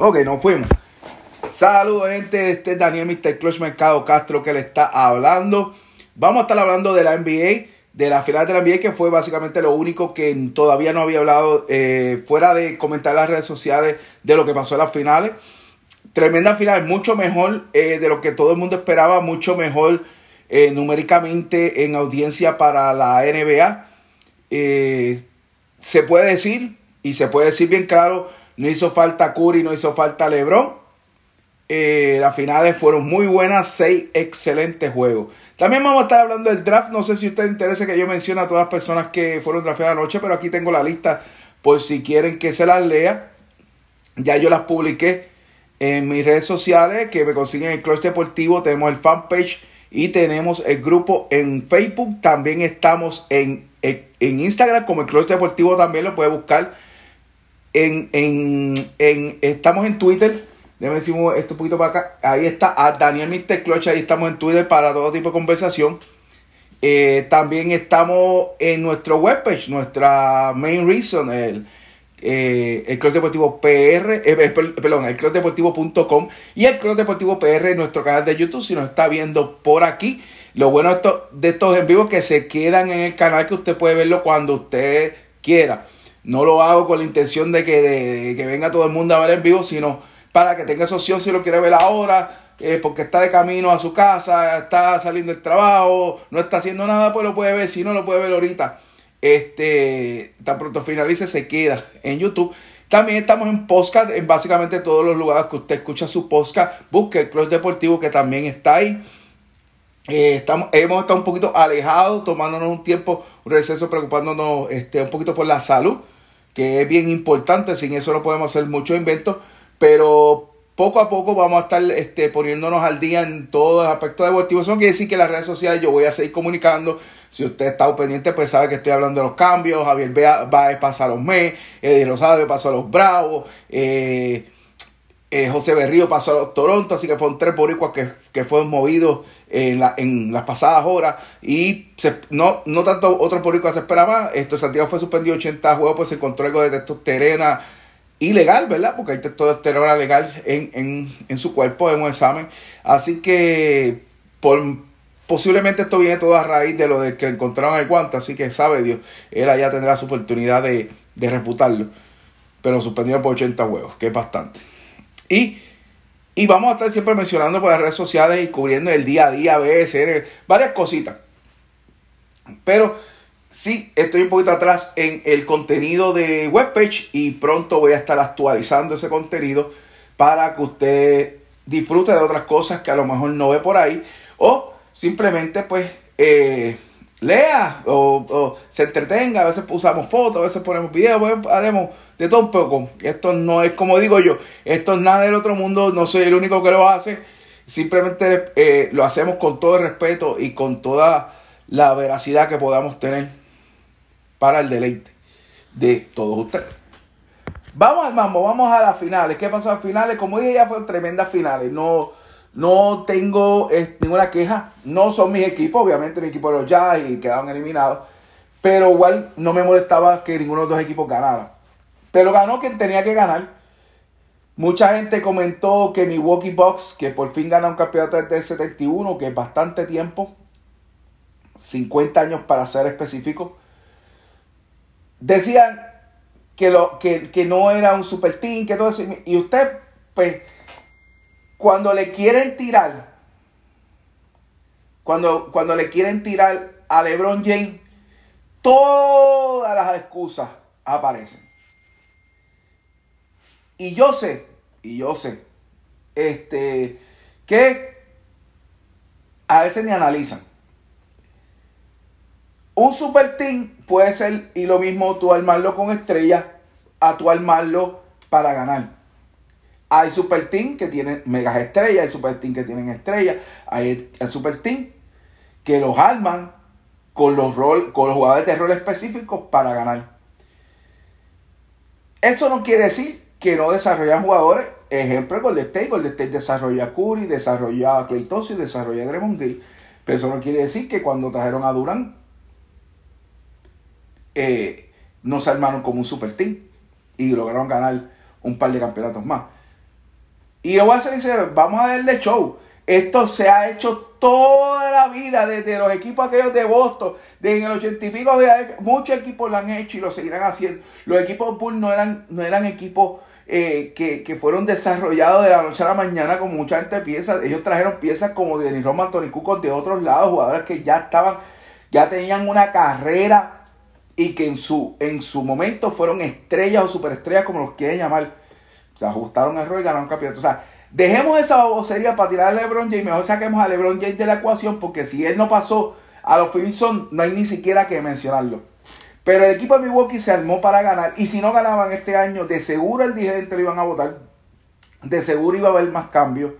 Ok, nos fuimos. Saludos, gente. Este es Daniel Mr. Clutch Mercado Castro que le está hablando. Vamos a estar hablando de la NBA, de la final de la NBA, que fue básicamente lo único que todavía no había hablado, eh, fuera de comentar en las redes sociales de lo que pasó en las finales. Tremenda final, mucho mejor eh, de lo que todo el mundo esperaba, mucho mejor eh, numéricamente en audiencia para la NBA. se puede decir, y se puede decir bien claro, no hizo falta Curry, no hizo falta LeBron. Eh, las finales fueron muy buenas, seis excelentes juegos. También vamos a estar hablando del draft. No sé si usted interesa que yo mencione a todas las personas que fueron drafteadas anoche, pero aquí tengo la lista por si quieren que se las lea. Ya yo las publiqué en mis redes sociales que me consiguen el Clutch Deportivo. Tenemos el fanpage y tenemos el grupo en Facebook. También estamos en, en, Instagram como el Clutch Deportivo. También lo puede buscar en, en, estamos en Twitter. Déjame decir esto un poquito para acá. Ahí está a Daniel Mr. Clutch. Ahí estamos en Twitter para todo tipo de conversación. Eh, también estamos en nuestro webpage, nuestra main reason, el, eh, el Club Deportivo PR, eh, perdón, el Club Deportivo.com y el Club Deportivo PR, nuestro canal de YouTube, si nos está viendo por aquí. Lo bueno de, esto, de estos en vivo es que se quedan en el canal que usted puede verlo cuando usted quiera. No lo hago con la intención de que, que venga todo el mundo a ver en vivo, sino para que tenga esa opción si lo quiere ver ahora, eh, porque está de camino a su casa, está saliendo del trabajo, no está haciendo nada, pues lo puede ver, si no lo puede ver ahorita. Este, tan pronto finalice, se queda en YouTube. También estamos en podcast, en básicamente todos los lugares que usted escucha su podcast. Busque el Club Deportivo que también está ahí. Eh, estamos, hemos estado un poquito alejados, tomándonos un tiempo, un receso, preocupándonos este, un poquito por la salud que es bien importante, sin eso no podemos hacer muchos inventos, pero poco a poco vamos a estar este, poniéndonos al día en todo el aspecto deportivo. Eso quiere decir que las redes sociales yo voy a seguir comunicando. Si usted está pendiente, pues sabe que estoy hablando de los cambios. Javier va a pasar los mes, Eddie Rosado pasó a los Bravos, eh, eh, José Berrío pasó a Toronto, así que fueron tres boricuas que, que fueron movidos en, la, en las pasadas horas y no, no tanto otro público se esperaba. Esto Santiago fue suspendido 80 juegos, pues se encontró algo de testosterona ilegal, ¿verdad? Porque hay testosterona legal en, en, su cuerpo en un examen. Así que posiblemente esto viene todo a raíz de lo de que encontraron el guante, así que sabe Dios, él allá tendrá su oportunidad de, de refutarlo. Pero suspendieron por 80 huevos, que es bastante. Y y vamos a estar siempre mencionando por las redes sociales y cubriendo el día a día, BSN, varias cositas. Pero sí, estoy un poquito atrás en el contenido de webpage y pronto voy a estar actualizando ese contenido para que usted disfrute de otras cosas que a lo mejor no ve por ahí o simplemente pues eh, lea o, se entretenga. A veces usamos fotos, a veces ponemos videos, haremos de todo un poco. Esto no es como digo yo, esto es nada del otro mundo, no soy el único que lo hace. Simplemente eh, lo hacemos con todo el respeto y con toda la veracidad que podamos tener para el deleite de todos ustedes. Vamos al mambo, vamos a las finales. ¿Qué pasó a finales? Como dije, ya fueron tremendas finales. No, no tengo eh, ninguna queja. No son mis equipos, obviamente mi equipo de los Jazz y quedaron eliminados. Pero igual no me molestaba que ninguno de los dos equipos ganara. Pero ganó quien tenía que ganar. Mucha gente comentó que mi Walkie Box, que por fin gana un campeonato desde el 71, que es bastante tiempo, 50 años para ser específico, decían que, lo, que, que no era un super team, que todo eso. Y usted, pues, cuando le quieren tirar, cuando, cuando le quieren tirar a LeBron James, todas las excusas aparecen. Y yo sé, y yo sé, este, que a veces ni analizan. Un super team puede ser, y lo mismo tú armarlo con estrellas, a tú armarlo para ganar. Hay super team que tienen megas estrellas, hay super team que tienen estrellas, hay, super team que los arman con los, rol, con los jugadores de rol específicos para ganar. Eso no quiere decir que no desarrollan jugadores. Ejemplo, Golden State. Golden State desarrolla Curry, desarrolla a y desarrolla a Draymond Green. Pero eso no quiere decir que cuando trajeron a Durán eh, no se armaron como un super team y lograron ganar un par de campeonatos más. Y yo voy a ser vamos a darle show. Esto se ha hecho toda la vida desde los equipos aquellos de Boston, desde el ochenta y pico, muchos equipos lo han hecho y lo seguirán haciendo. Los equipos de Bull no eran, no eran equipos eh, que, fueron desarrollados de la noche a la mañana como mucha gente piensa. Ellos trajeron piezas como de Roman, Tony Cuco de otros lados, jugadores que ya estaban, ya tenían una carrera y que en su, en su momento fueron estrellas o superestrellas, como los quieren llamar. Se ajustaron el rol y ganaron campeonato. O sea, dejemos esa babosería para tirar a LeBron James. Mejor saquemos a LeBron James de la ecuación, porque si él no pasó a los Phoenix no hay ni siquiera que mencionarlo. Pero el equipo de Milwaukee se armó para ganar. Y si no ganaban este año, de seguro el dirigente lo iban a votar. De seguro iba a haber más cambios.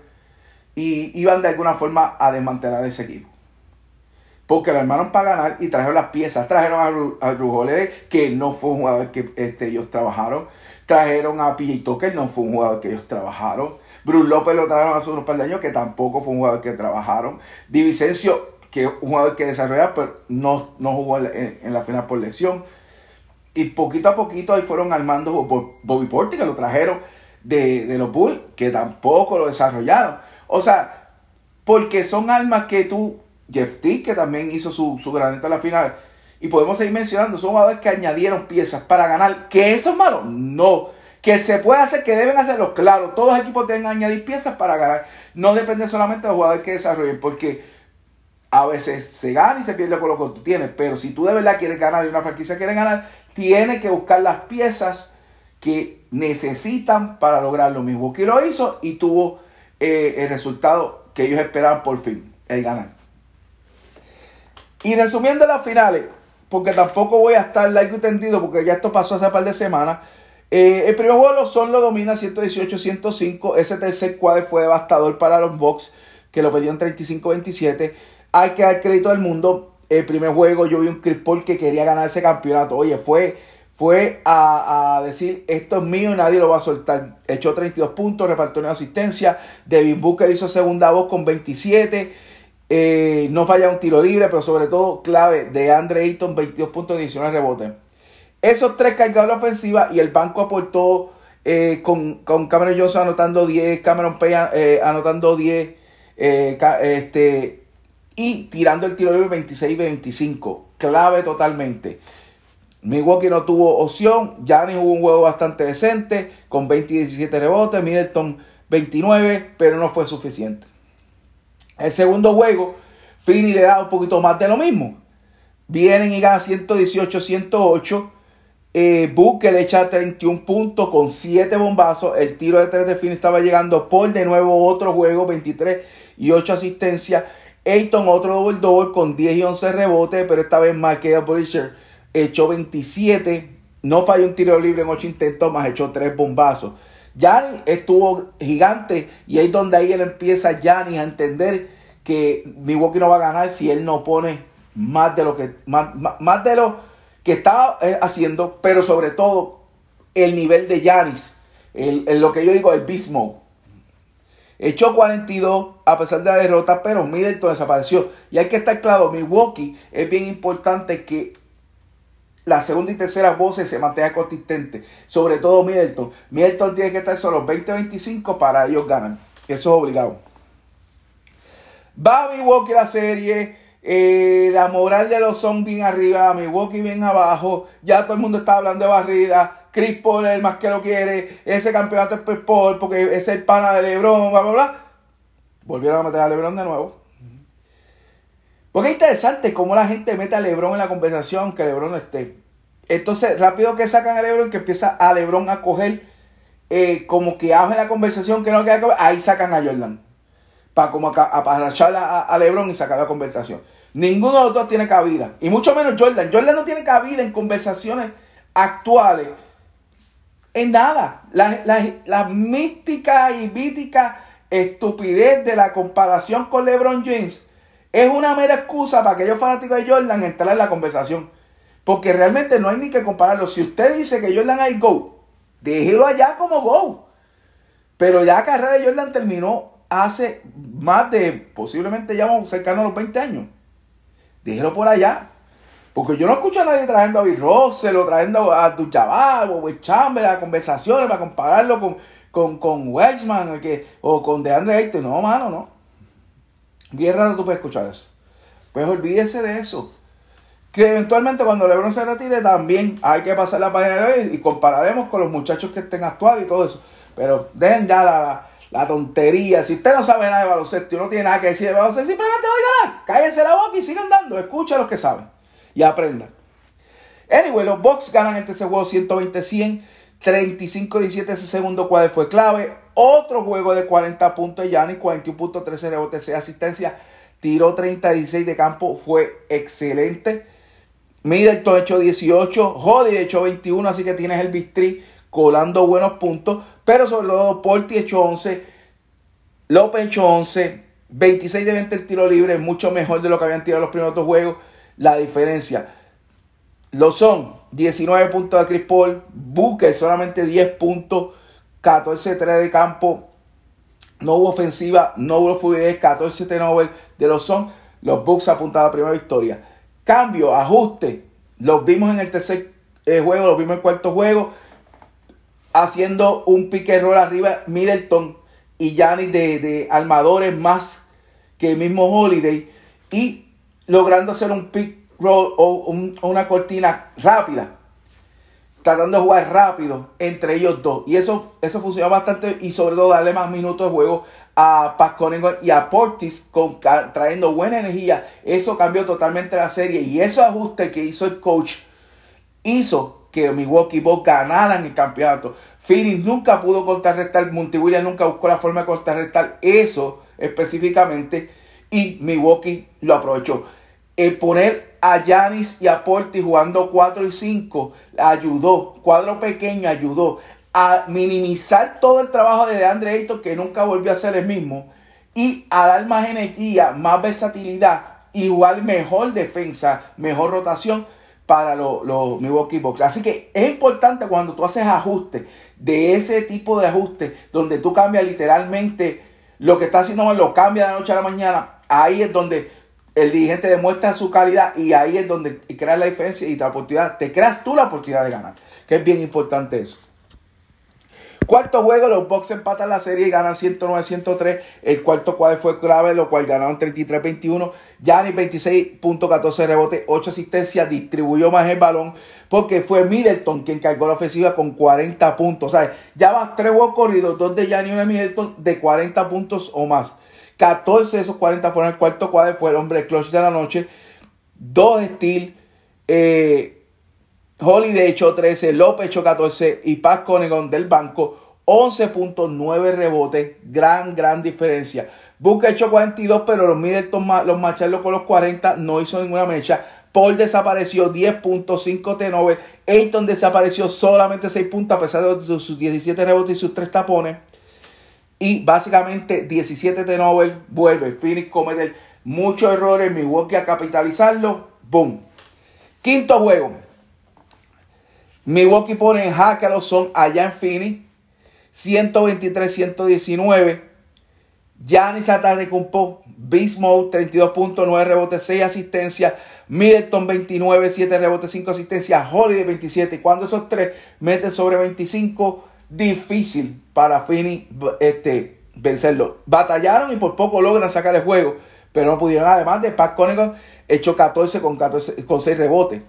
Y iban de alguna forma a desmantelar ese equipo. Porque lo armaron para ganar y trajeron las piezas. Trajeron a, a que no fue un jugador que este, ellos trabajaron. Trajeron a PJ Tucker, no fue un jugador que ellos trabajaron. Bruce López lo trajeron hace unos par de años, que tampoco fue un jugador que trabajaron. Divicencio, que un jugador que desarrolló, pero no, no jugó en, la final por lesión. Y poquito a poquito ahí fueron armando Bobby Porti, que lo trajeron de, los Bulls, que tampoco lo desarrollaron. O sea, porque son armas que tú, Jeff T, que también hizo su, su granito en la final, y podemos seguir mencionando, son jugadores que añadieron piezas para ganar. ¿Que eso es malo? No. Que se puede hacer, que deben hacerlo, claro. Todos los equipos deben añadir piezas para ganar. No depende solamente de los jugadores que desarrollen, porque a veces se gana y se pierde con lo que tú tienes. Pero si tú de verdad quieres ganar y una franquicia quiere ganar, tienes que buscar las piezas que necesitan para lograrlo. Milwaukee lo hizo y tuvo eh, el resultado que ellos esperaban por fin, el ganar. Y resumiendo las finales, porque tampoco voy a estar like y tendido, porque ya esto pasó hace un par de semanas. Eh, el primer juego los Son lo domina 118-105. Ese tercer cuadro fue devastador para los Bucks, que lo perdieron 35-27. Hay que dar crédito al mundo. El primer juego yo vi un Chris que quería ganar ese campeonato. Oye, fue, fue a, decir, esto es mío y nadie lo va a soltar. Echó 32 puntos, repartió una asistencia. Devin Booker hizo segunda voz con 27. Eh, no falla un tiro libre, pero sobre todo clave de Andre Ayton, 22 puntos, 19 rebotes. Esos tres cargados la ofensiva y el banco aportó eh, con, Cameron Johnson anotando 10, Cameron Pay eh, anotando 10, este, y tirando el tiro libre 26-25. Clave totalmente. Milwaukee no tuvo opción. Giannis jugó un juego bastante decente con 20 y 17 rebotes. Middleton 29, pero no fue suficiente. El segundo juego, Fini le da un poquito más de lo mismo. Vienen y ganan 118-108. Eh, Booker le echa 31 puntos con 7 bombazos. El tiro de 3 de Fini estaba llegando por de nuevo otro juego, 23 y 8 asistencias. Ayton otro double double con 10 y 11 rebotes, pero esta vez Marquea Bridger echó 27. No falló un tiro libre en 8 intentos, más echó 3 bombazos. Giannis estuvo gigante y ahí es donde ahí él empieza Giannis a entender que Milwaukee no va a ganar si él no pone más de lo que más, de lo que estaba eh, haciendo, pero sobre todo el nivel de Giannis, el, lo que yo digo el beast Echó 42 a pesar de la derrota, pero Middleton desapareció. Y hay que estar claro, Milwaukee es bien importante que la segunda y tercera voces se mantenga consistente. Sobre todo Middleton. Middleton tiene que estar solo 20-25 para ellos ganar. Eso es obligado. Va Milwaukee la serie. Eh, la moral de los son bien arriba. Milwaukee bien abajo. Ya todo el mundo está hablando de barrida. Chris Paul el más que lo quiere. Ese campeonato es Chris Paul porque es el pana de LeBron. Bla, bla, bla. Volvieron a meter a LeBron de nuevo. Porque es interesante cómo la gente mete a Lebron en la conversación que Lebron no esté. Entonces, rápido que sacan a Lebron, que empieza a Lebron a coger eh, como que abre la conversación que no queda ahí sacan a Jordan. Para como apachar a, a, Lebron y sacar la conversación. Ninguno de los dos tiene cabida. Y mucho menos Jordan. Jordan no tiene cabida en conversaciones actuales. En nada. La, la mística y mítica estupidez de la comparación con LeBron James es una mera excusa para aquellos fanáticos de Jordan entrar en la conversación. Porque realmente no hay ni que compararlo. Si usted dice que Jordan es GO, déjelo allá como GO. Pero ya la carrera de Jordan terminó hace más de, posiblemente ya cercano a los 20 años. Déjelo por allá. Porque yo no escucho a nadie trayendo a Bill Russell o trayendo a tu chaval o a Chamberlain a conversaciones para compararlo con, con, con Weissman que, o con DeAndre Ayton. No, mano, no. Bien raro tú puedes escuchar eso. Pues olvídese de eso. Que eventualmente cuando LeBron se retire también hay que pasar la página de y compararemos con los muchachos que estén actuales y todo eso. Pero dejen ya la, la, tontería. Si usted no sabe nada de baloncesto y no tiene nada que decir de baloncesto, simplemente oigan, cállese la boca y sigan dando. Escucha a los que saben y aprendan. Anyway, los Bucks ganan este juego 120-100. 35-17 ese segundo cuadro fue clave. Otro juego de 40 puntos de Giannis, 41 puntos, 13 rebotes, 6 asistencias. Tiró 36 de campo, fue excelente. Middleton hecho 18, Holly hecho 21, así que tienes el bistri colando buenos puntos. Pero sobre todo Porti hecho 11, López hecho 11, 26 de 20 el tiro libre, mucho mejor de lo que habían tirado los primeros dos juegos. La diferencia lo son 19 puntos de Chris Paul, Booker solamente 10 puntos, 14-3 de campo, no hubo ofensiva, no hubo fluidez, 14 turnovers de los son. Los Bucks apuntaban a la primera victoria. Cambio, ajuste. Los vimos en el tercer eh, juego, los vimos en el cuarto juego. Haciendo un pique roll arriba, Middleton y Giannis de, de armadores más que el mismo Holiday. Y logrando hacer un pick roll o una cortina rápida. Tratando de jugar rápido entre ellos dos. Y eso, eso funcionó bastante. Y sobre todo darle más minutos de juego a Pat y a Portis con, trayendo buena energía. Eso cambió totalmente la serie. Y ese ajuste que hizo el coach hizo que Milwaukee Bucks ganaran el campeonato. Phoenix nunca pudo contrarrestar, Monty nunca buscó la forma de contrarrestar eso específicamente y Milwaukee lo aprovechó. El poner a Yanis y a Porti jugando 4 y 5 ayudó, cuadro pequeño ayudó a minimizar todo el trabajo de DeAndre Ayton que nunca volvió a ser el mismo y a dar más energía, más versatilidad, igual mejor defensa, mejor rotación para los, los Milwaukee Bucks. Así que es importante cuando tú haces ajustes de ese tipo de ajustes donde tú cambias literalmente lo que está haciendo, lo cambia de la noche a la mañana. Ahí es donde el dirigente demuestra su calidad y ahí es donde crea la diferencia y la oportunidad, te creas tú la oportunidad de ganar, que es bien importante eso. Cuarto juego, los Bucks empatan la serie y ganan 109-103. El cuarto cuadro fue clave, lo cual ganaron 33-21. Giannis 26.14 rebote, 8 asistencias, distribuyó más el balón porque fue Middleton quien cargó la ofensiva con 40 puntos. O sea, ya va tres juegos corridos, dos de Giannis y uno de Middleton de 40 puntos o más. 14 de esos 40 fueron el cuarto cuadro, fue el hombre clutch de la noche. Dos Steel, Holiday echó 13, López echó 14 y Paz Conegon del banco 11.9 rebotes. Gran, gran diferencia. Busca echó 42, pero los Middleton, los Macharlos con los 40 no hizo ninguna mecha. Paul desapareció 10.5 tenover. Ayton desapareció solamente 6 puntos a pesar de sus 17 rebotes y sus 3 tapones. Y básicamente 17 de Nobel vuelve. Phoenix comete muchos errores. Milwaukee a capitalizarlo. Boom. Quinto juego. Milwaukee pone en jaque a los son allá en Phoenix. 123-119. Giannis Antetokounmpo, Beast Mode, 32.9 rebotes, 6 asistencias. Middleton 29, 7 rebotes, 5 asistencias. Holiday 27. Cuando esos tres meten sobre 25, difícil para Fini este, vencerlo. Batallaron y por poco logran sacar el juego, pero no pudieron. Además de Pat Conegan, hecho 14 con, 14 con 6 rebotes.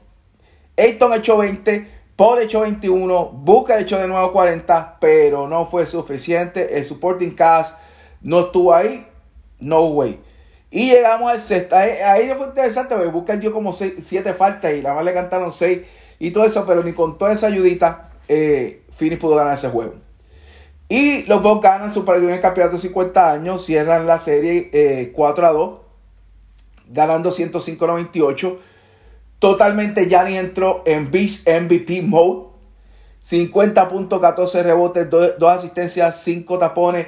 Ayton echó 20, Paul echó 21, Booker echó de nuevo 40, pero no fue suficiente. El supporting cast no estuvo ahí, no way. Y llegamos al sexto. Ahí, fue interesante, porque Booker dio como 7 faltas y nada más le cantaron 6 y todo eso, pero ni con toda esa ayudita. Eh, Phoenix pudo ganar ese juego. Y los Bucks ganan su primer campeonato de 50 años, cierran la serie 4 eh, a 2, ganando 105-98. Totalmente Gianni entró en Beast MVP mode. 50 puntos, 14 rebotes, 2, asistencias, 5 tapones.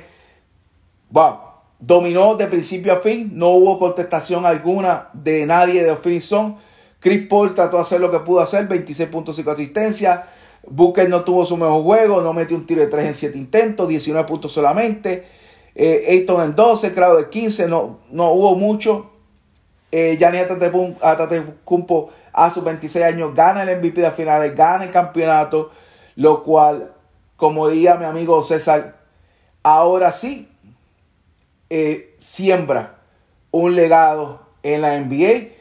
Wow. Dominó de principio a fin. No hubo contestación alguna de nadie de Phoenix Chris Paul trató de hacer lo que pudo hacer. 26 puntos, 5 asistencias. Booker no tuvo su mejor juego, no metió un tiro de 3 en 7 intentos, 19 puntos solamente. Eh, Ayton en 12, Crowder de 15, no, no hubo mucho. Eh, Gianni Cumpo a sus 26 años gana el MVP de finales, gana el campeonato, lo cual, como diría mi amigo César, ahora sí eh, siembra un legado en la NBA.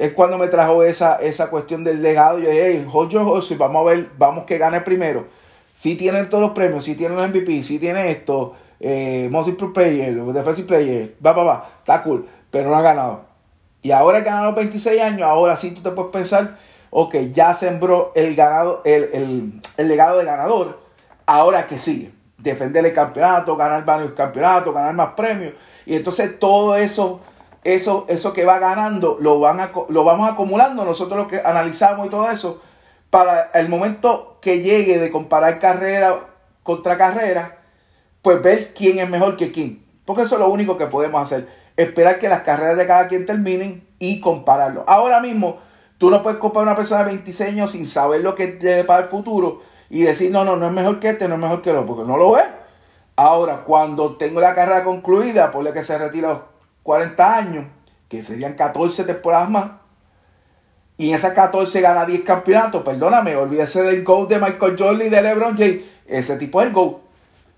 Es cuando me trajo esa, esa cuestión del legado. Yo dije, hey, Jojo vamos a ver, vamos que gane primero. Si tienen todos los premios, si tienen los MVP, si tiene esto, eh, Most Player, Defensive Player, va, va, va, está cool, pero no ha ganado. Y ahora que los 26 años, ahora sí tú te puedes pensar, ok, ya sembró el, ganado, el, el legado de ganador, ahora que sigue defender el campeonato, ganar varios campeonatos, ganar más premios. Y entonces todo eso, eso, eso que va ganando lo, van lo vamos acumulando nosotros lo que analizamos y todo eso para el momento que llegue de comparar carrera contra carrera, pues ver quién es mejor que quién. Porque eso es lo único que podemos hacer. Esperar que las carreras de cada quien terminen y compararlo. Ahora mismo, tú no puedes comparar a una persona de 26 años sin saber lo que debe para el futuro y decir, no, no, no es mejor que este, no es mejor que el otro, porque no lo es. Ahora, cuando tengo la carrera concluida, por que se retira a 40 años, que serían 14 temporadas más, y en esas 14 gana 10 campeonatos, perdóname, olvídese del GOAT de Michael Jordan y de LeBron James, ese tipo es el GOAT.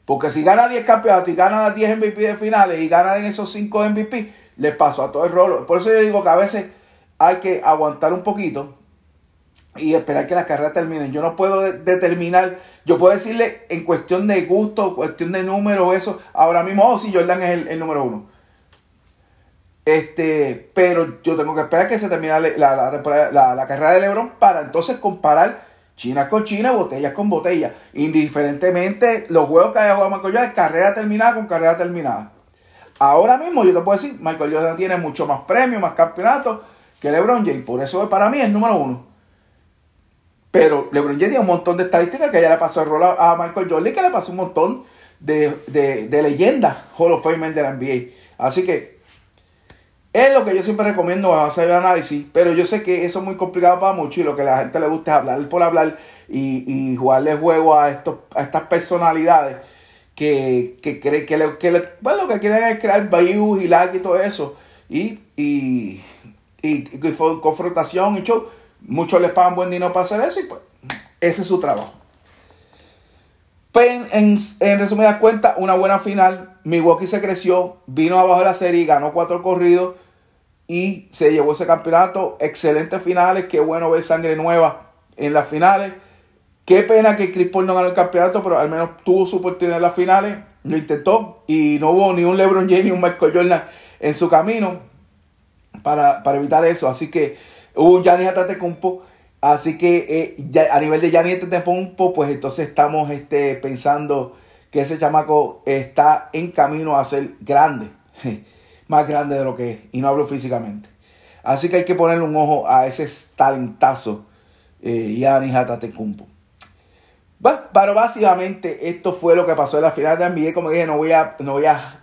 Porque si gana 10 campeonatos y gana 10 MVP de finales y gana en esos 5 MVP, le pasó a todo el rolo. Por eso yo digo que a veces hay que aguantar un poquito y esperar que la carrera termine. Yo no puedo determinar, yo puedo decirle en cuestión de gusto, cuestión de número, eso, ahora mismo, oh, sí, Jordan es el, número uno. Este, pero yo tengo que esperar que se termine la, carrera de LeBron para entonces comparar China con China, botellas con botellas. Indiferentemente los juegos que haya jugado Michael Jordan, carrera terminada con carrera terminada. Ahora mismo yo te puedo decir, Michael Jordan tiene mucho más premios, más campeonatos que LeBron James. Por eso para mí es número uno. Pero LeBron James tiene un montón de estadísticas que ya le pasó el rol a Michael Jordan que le pasó un montón de, de, leyendas Hall of Fame de la NBA. Así que es lo que yo siempre recomiendo hacer el análisis, pero yo sé que eso es muy complicado para muchos y lo que a la gente le gusta es hablar por hablar y, y jugarle juego a, estos, a estas personalidades que, que, que, que, le, que bueno, lo que quieren es crear views y like y todo eso. Y, y, y, y confrontación y show Muchos les pagan buen dinero para hacer eso y pues ese es su trabajo. Pues en, en, resumidas cuentas, una buena final. Milwaukee se creció, vino abajo de la serie, ganó cuatro corridos y se llevó ese campeonato. Excelentes finales, qué bueno ver sangre nueva en las finales. Qué pena que Chris Paul no ganó el campeonato, pero al menos tuvo su oportunidad en las finales. Lo intentó y no hubo ni un LeBron James ni un Michael Jordan en su camino para, para evitar eso. Así que Hubo un Giannis Antetokounmpo. Así que eh, a nivel de Giannis Antetokounmpo, pues entonces estamos este, pensando que ese chamaco está en camino a ser grande. Más grande de lo que es. Y no hablo físicamente. Así que hay que ponerle un ojo a ese talentazo eh, Giannis Antetokounmpo. Bueno, pero básicamente esto fue lo que pasó en la final de NBA. Como dije, no voy a, no voy a,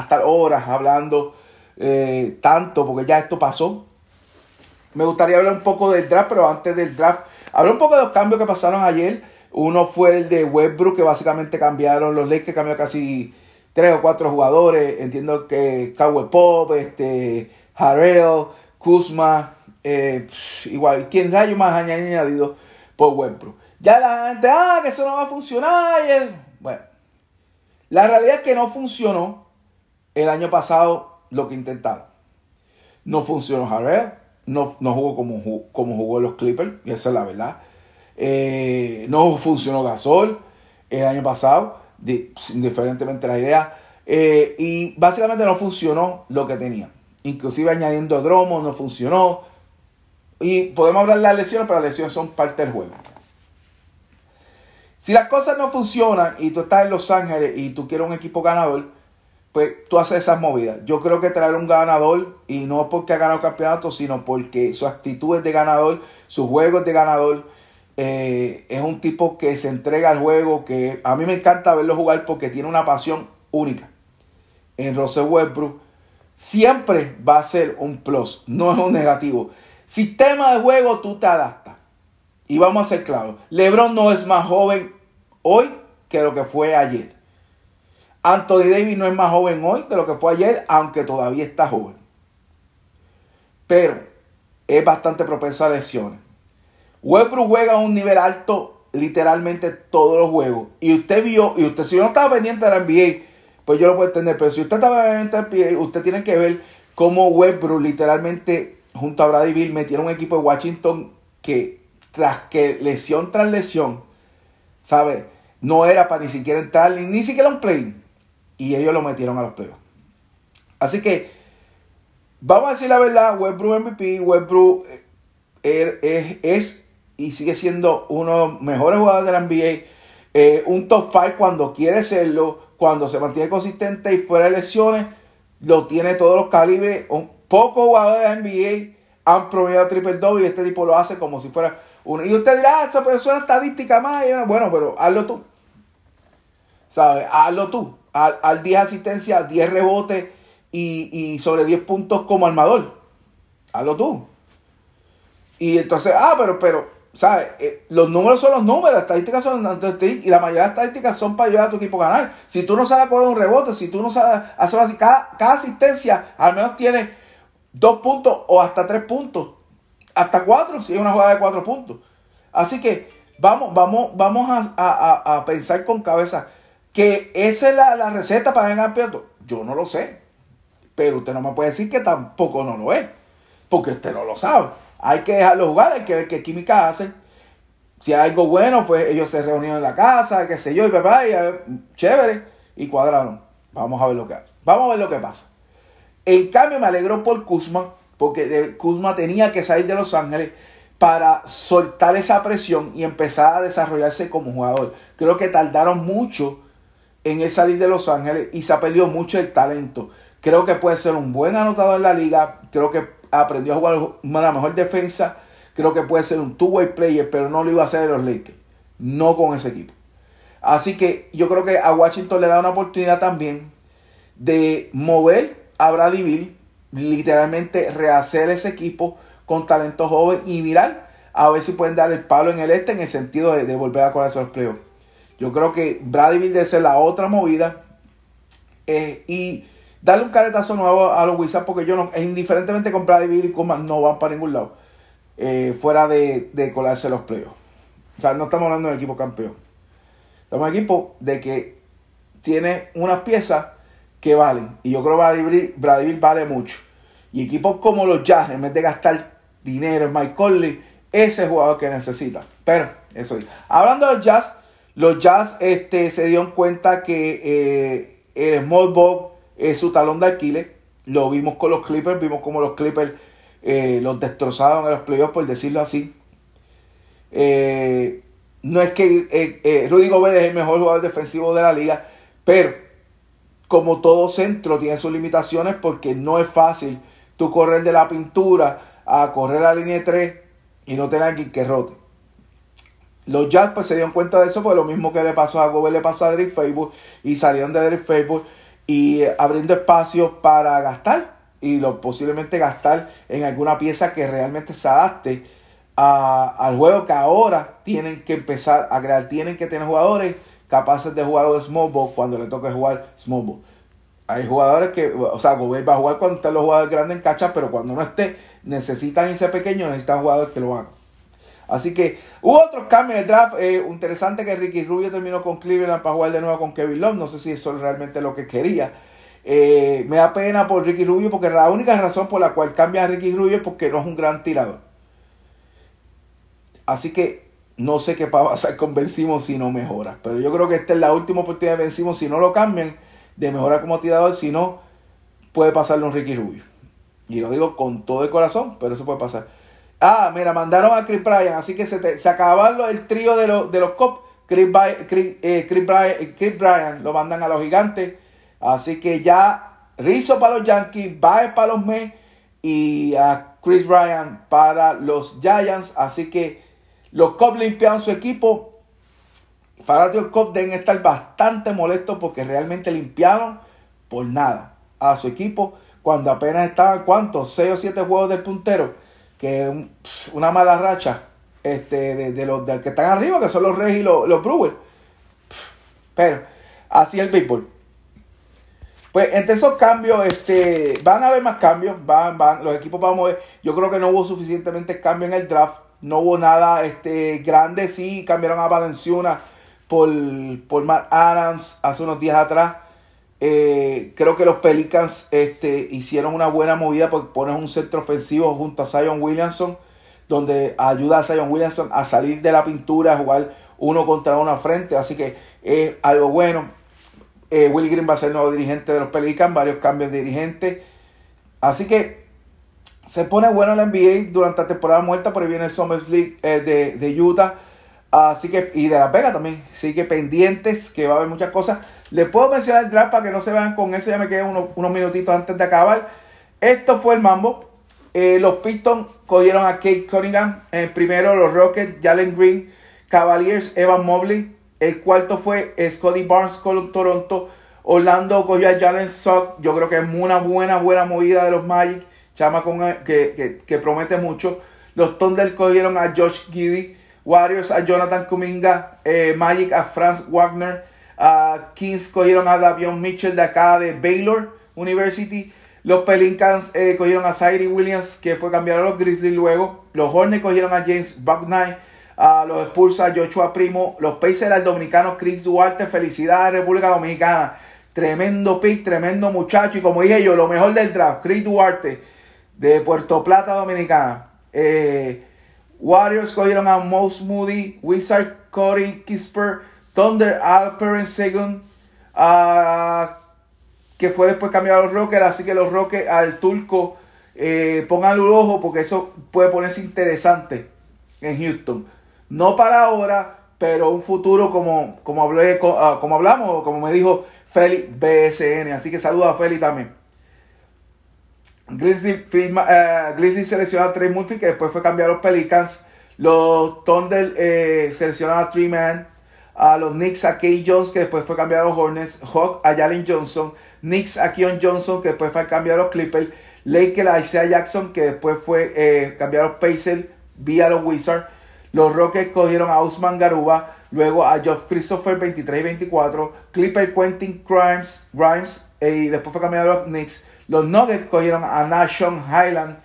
estar horas hablando eh, tanto porque ya esto pasó. Me gustaría hablar un poco del draft, pero antes del draft, hablar un poco de los cambios que pasaron ayer. Uno fue el de Westbrook, que básicamente cambiaron los Lakers, cambió casi tres o cuatro jugadores. Entiendo que Cowboy Pop, este, Harrell, Kuzma, eh, igual, ¿quién rayo más añadido por Westbrook? Ya la gente, ah, que eso no va a funcionar. bueno, la realidad es que no funcionó el año pasado lo que intentaron. No funcionó Harrell, no, jugó como, como jugó los Clippers, y esa es la verdad. Eh, no funcionó Gasol el año pasado, indiferentemente la idea. Eh, y básicamente no funcionó lo que tenía. Inclusive añadiendo Dromo no funcionó. Y podemos hablar de las lesiones, pero las lesiones son parte del juego. Si las cosas no funcionan y tú estás en Los Ángeles y tú quieres un equipo ganador, pues tú haces esas movidas. Yo creo que traer un ganador, y no porque ha ganado campeonato, sino porque su actitud es de ganador, su juego es de ganador. Eh, es un tipo que se entrega al juego, que a mí me encanta verlo jugar porque tiene una pasión única. En Russell Westbrook siempre va a ser un plus, no es un negativo. Sistema de juego, tú te adaptas. Y vamos a ser claros, LeBron no es más joven hoy que lo que fue ayer. Anthony Davis no es más joven hoy de lo que fue ayer, aunque todavía está joven. Pero es bastante propenso a lesiones. Westbrook juega a un nivel alto literalmente todos los juegos. Y usted vio, y usted si no estaba pendiente de la NBA, pues yo lo puedo entender. Pero si usted estaba en el pie, usted tiene que ver cómo Westbrook literalmente junto a Brady Bill metieron un equipo de Washington que tras que lesión tras lesión, ¿sabe? No era para ni siquiera entrar, ni, ni siquiera un play. Y ellos lo metieron a los playoffs. Así que, vamos a decir la verdad, Westbrook MVP, Westbrook eh, es, es y sigue siendo uno de los mejores jugadores de la NBA. Eh, un top 5 cuando quiere serlo, cuando se mantiene consistente y fuera de lesiones, lo tiene todos los calibres. Pocos jugadores de la NBA han promediado triple doble y este tipo lo hace como si fuera uno. Y usted dirá, ah, esa pero es una estadística más. Bueno, pero hazlo tú. ¿Sabes? Hazlo tú. Al, al 10 asistencias, 10 rebotes y, y sobre 10 puntos como armador. Hazlo tú. Y entonces, ah, pero, pero, ¿sabes? Eh, los números son los números, las estadísticas son y la mayoría de las estadísticas son para ayudar a tu equipo a ganar. Si tú no sabes coger un rebote, si tú no sabes hacer así, cada, cada asistencia al menos tiene dos puntos o hasta tres puntos, hasta cuatro, si es una jugada de cuatro puntos. Así que vamos, vamos, vamos a, pensar con cabeza que esa es la, receta para ganar campeonato. Yo no lo sé, pero usted no me puede decir que tampoco no lo es, porque usted no lo sabe. Hay que dejarlo jugar, hay que ver qué química hacen. Si hay algo bueno, pues ellos se reunieron en la casa, qué sé yo, y papá, y chévere, y cuadraron. Vamos a ver lo que hace. Vamos a ver lo que pasa. En cambio, me alegró por Kuzma, porque Kuzma tenía que salir de Los Ángeles para soltar esa presión y empezar a desarrollarse como jugador. Creo que tardaron mucho en el salir de Los Ángeles y se ha perdido mucho el talento. Creo que puede ser un buen anotador en la liga. Creo que aprendió a jugar una mejor defensa. Creo que puede ser un two-way player, pero no lo iba a hacer en los Lakers. No con ese equipo. Así que yo creo que a Washington le da una oportunidad también de mover a Brady Bill, literalmente rehacer ese equipo con talento joven y mirar a ver si pueden dar el palo en el este en el sentido de, volver a colarse los playoffs. Yo creo que Bill debe ser la otra movida. Eh, y darle un caretazo nuevo a los Wizards porque yo no, indiferentemente con Bill y Kuman no van para ningún lado. Eh, fuera de, de, colarse los playoffs. O sea, no estamos hablando de equipo campeón. Estamos en equipo de que tiene unas piezas que valen. Y yo creo que Bill vale mucho. Y equipos como los Jazz, en vez de gastar dinero en Mike Conley, ese jugador que necesita. Pero, eso es. Hablando de los Jazz, los Jazz este, se dieron cuenta que eh, el Small Ball es su talón de Aquiles. Lo vimos con los Clippers, vimos como los Clippers eh, los destrozaron en los playoffs, por decirlo así. Eh, no es que Rudy Gobert es el mejor jugador defensivo de la liga, pero como todo centro tiene sus limitaciones porque no es fácil tú correr de la pintura a correr la línea 3 y no tener alguien que rote. Los Jazz pues se dieron cuenta de eso, pues lo mismo que le pasó a Gobert le pasó a Derek Facebook y salieron de Derek Facebook y abriendo espacio para gastar y lo posiblemente gastar en alguna pieza que realmente se adapte al juego que ahora tienen que empezar a crear. Tienen que tener jugadores capaces de jugar small ball cuando le toque jugar small ball. Hay jugadores que, o sea, Gobert va a jugar cuando estén los jugadores grandes en cacha, pero cuando no esté, necesitan ese pequeño, necesitan jugadores que lo hagan. Así que hubo otros cambios en el draft. Eh, interesante que Ricky Rubio terminó con Cleveland para jugar de nuevo con Kevin Love. No sé si eso es realmente lo que quería. Eh, me da pena por Ricky Rubio porque la única razón por la cual cambia a Ricky Rubio es porque no es un gran tirador. Así que no sé qué va a pasar con Ben si no mejora. Pero yo creo que esta es la última oportunidad de Ben si no lo cambian de mejorar como tirador. Si no, puede pasarle un Ricky Rubio. Y lo digo con todo el corazón, pero eso puede pasar. Ah, mira, mandaron a Chris Bryan, así que se, se acabaron el trío de, los de los Cops. Chris, Chris, eh, Chris, Bryan, lo mandan a los gigantes. Así que ya Rizzo para los Yankees, Baez para los Mets y a Chris Bryan para los Giants. Así que los Cubs limpiaron su equipo. Fanáticos Cubs deben estar bastante molestos porque realmente limpiaron por nada a su equipo cuando apenas estaban, ¿cuántos? 6 o 7 juegos del puntero. Que una mala racha este, de, los que están arriba, que son los Reyes y los, los Brewers. Pero así es el béisbol. Pues entre esos cambios, este, van a haber más cambios, van, van, los equipos van a mover. Yo creo que no hubo suficientemente cambio en el draft no hubo nada este, grande. Sí, cambiaron a Valenciuna por, por Matt Adams hace unos días atrás. Eh, creo que los Pelicans este, hicieron una buena movida porque ponen un centro ofensivo junto a Zion Williamson, donde ayuda a Zion Williamson a salir de la pintura, a jugar uno contra uno frente. Así que es algo bueno. Eh, Willie Green va a ser nuevo dirigente de los Pelicans, varios cambios de dirigente. Así que se pone bueno la NBA durante la temporada muerta, ahí viene el Summer League eh, de, de, Utah. Así que, y de La Vega también. Así que pendientes, que va a haber muchas cosas. Les puedo mencionar el draft para que no se vean con eso. Ya me quedan unos, unos minutitos antes de acabar. Esto fue el mambo. Eh, los Pistons cogieron a Kate Cunningham. En primero, los Rockets, Jalen Green, Cavaliers, Evan Mobley. El cuarto fue Scotty Barnes con Toronto. Orlando cogió a Jalen Sock. Yo creo que es una buena, buena movida de los Magic. Chama con, que, que, promete mucho. Los Thunder cogieron a Josh Giddy. Warriors a Jonathan Kuminga. Eh, Magic a Franz Wagner. Kings cogieron a Davion Mitchell de acá de Baylor University. Los Pelicans eh, cogieron a Zaire Williams, que fue cambiado a los Grizzlies luego. Los Hornets cogieron a James Bucknight. a los expulsa Joshua Primo. Los Pacers al dominicano Chris Duarte. Felicidades, República Dominicana. Tremendo pick, tremendo muchacho. Y como dije yo, lo mejor del draft, Chris Duarte, de Puerto Plata Dominicana. Eh, Warriors cogieron a Mouse Moody, Wizard Corey Kisper, Thunder Alperen Second, uh, que fue después cambiado a los Rockets. Así que los Rockets al turco eh, pongan el ojo porque eso puede ponerse interesante en Houston. No para ahora, pero un futuro como, como, hablé, ah, como hablamos, como me dijo Feli BSN. Así que saluda a Feli también. Grizzly, firma, uh, selecciona a Trey Murphy, que después fue cambiado a los Pelicans. Los Thunder eh, seleccionaron a Trey Man. A los Knicks a Kay Jones, que después fue cambiado a los Hornets. Hawk a Jalen Johnson. Knicks a Keon Johnson, que después fue cambiado a los Clippers. Lakers a Isaiah Jackson, que después fue eh, cambiado a los Pacers vía los Wizards. Los Rockets cogieron a Usman Garuba. Luego a Geoff Christopher 23 y 24. Clipper Quentin Grimes, Grimes y después fue cambiado a los Knicks. Los Nuggets cogieron a Nashon Highland.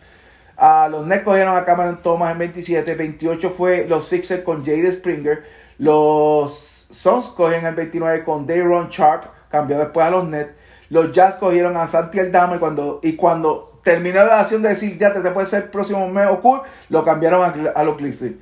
A los Nets cogieron a Cameron Thomas en 27. 28 fue los Sixers con Jade Springer. Los Suns cogieron el 29 con Dayron Sharp. Cambió después a los Nets. Los Jazz cogieron a Santi Aldama cuando, y cuando terminó la acción de decir ya te, puede ser el próximo mes o cool, lo cambiaron a, los Clippers.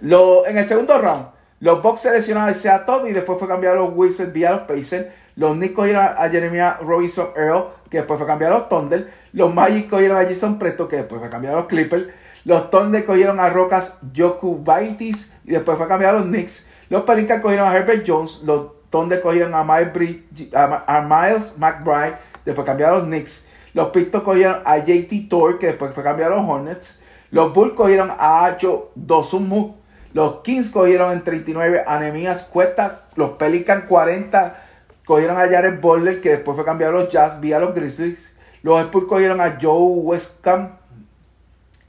Lo, en el segundo round, los Bucks seleccionaron a Seattle y después fue cambiado a los Wizards vía los Pacers. Los Knicks cogieron a Jeremiah Robinson Earl, que después fue cambiado a los Thunder. Los Magic cogieron a Jason Presto, que después fue cambiado a los Clippers. Los Thunder cogieron a Rocas Jokubaitis y después fue cambiado a los Knicks. Los Pelicans cogieron a Herbert Jones. Los Thunder cogieron a Miles, McBride, después cambiaron a los Knicks. Los Pistons cogieron a JT Thor, que después fue cambiado a los Hornets. Los Bulls cogieron a Acho Dosumu. Los Kings cogieron en 39 a Cuesta. Los Pelicans 40 cogieron a Jared Butler, que después fue cambiado a los Jazz vía los Grizzlies. Los Spurs cogieron a Joe Westcamp.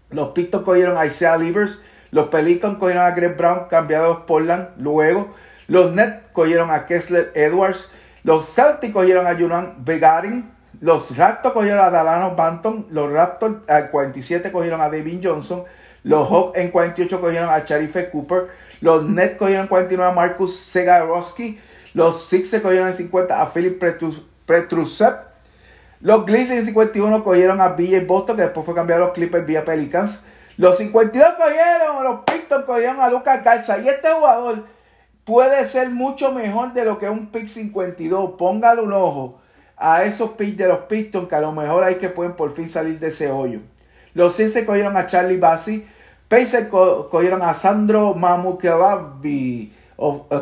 Los Pistons cogieron a Isaiah Livers. Los Pelicans cogieron a Greg Brown, cambiado a Portland. Luego, los Nets cogieron a Kessler Edwards. Los Celtics cogieron a Junan Begarin. Los Raptors cogieron a Dalano Banton. Los Raptors al 47 cogieron a David Johnson. Los Hawks en 48 cogieron a Sharife Cooper. Los Nets cogieron en 49 a Marcus Segarowski. Los Sixers cogieron en 50 a Philip Petrusev. Los Grizzlies en 51 cogieron a BJ Boston, que después fue cambiado a los Clippers vía Pelicans. Los 52 cogieron, los Pistons cogieron a Lucas Garza. Y este jugador puede ser mucho mejor de lo que un pick 52. Póngale un ojo a esos picks de los Pistons, que a lo mejor hay que pueden por fin salir de ese hoyo. Los Cincy cogieron a Charlie Bassi. Pacers cogieron a Sandro Mamukelavi,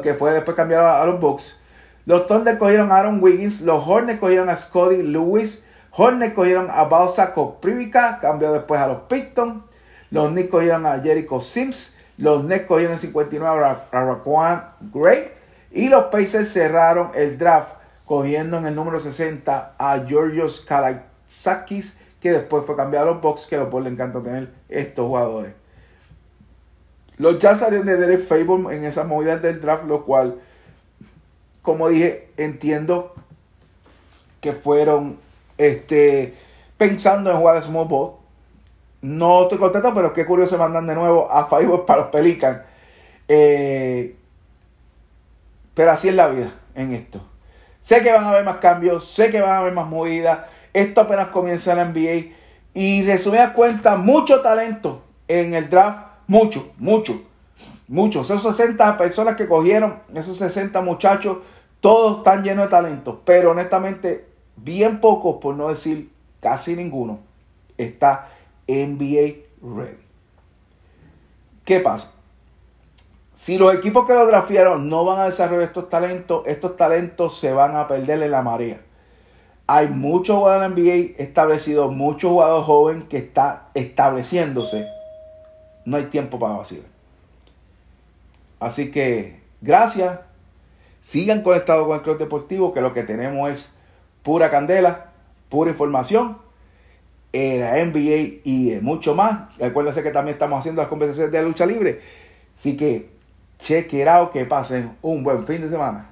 que fue después cambiado a, los Bucks. Los Thunder cogieron a Aaron Wiggins. Los Hornets cogieron a Scotty Lewis. Hornets cogieron a Balsa Koprivica, cambió después a los Pistons. Los Knicks cogieron a Jericho Sims. Los Nets cogieron en 59 a, Raquan Gray. Y los Pacers cerraron el draft cogiendo en el número 60 a Georgios Kalaitzakis, que después fue cambiado a los Bucks, que a los Bucks le encanta tener estos jugadores. Los Jazz salieron de Derek Fable en esa movida del draft, lo cual, como dije, entiendo que fueron este, pensando en jugar a small ball. No estoy contento, pero qué curioso mandan de nuevo a Fireball para los Pelicans. Eh, pero así es la vida en esto. Sé que van a haber más cambios, sé que van a haber más movidas. Esto apenas comienza en la NBA. Y resumida cuenta, mucho talento en el draft. Mucho, mucho, muchos. Esos 60 personas que cogieron, esos 60 muchachos, todos están llenos de talento. Pero honestamente, bien pocos, por no decir casi ninguno, está NBA ready. ¿Qué pasa? Si los equipos que lo draftearon no van a desarrollar estos talentos, estos talentos se van a perder en la marea. Hay muchos jugadores NBA establecidos, muchos jugadores jóvenes que están estableciéndose. No hay tiempo para vacilar. Así que, gracias. Sigan conectados con el Club Deportivo, que lo que tenemos es pura candela, pura información, en la NBA y mucho más. Acuérdense que también estamos haciendo las conversaciones de lucha libre. Así que out, que pasen un buen fin de semana.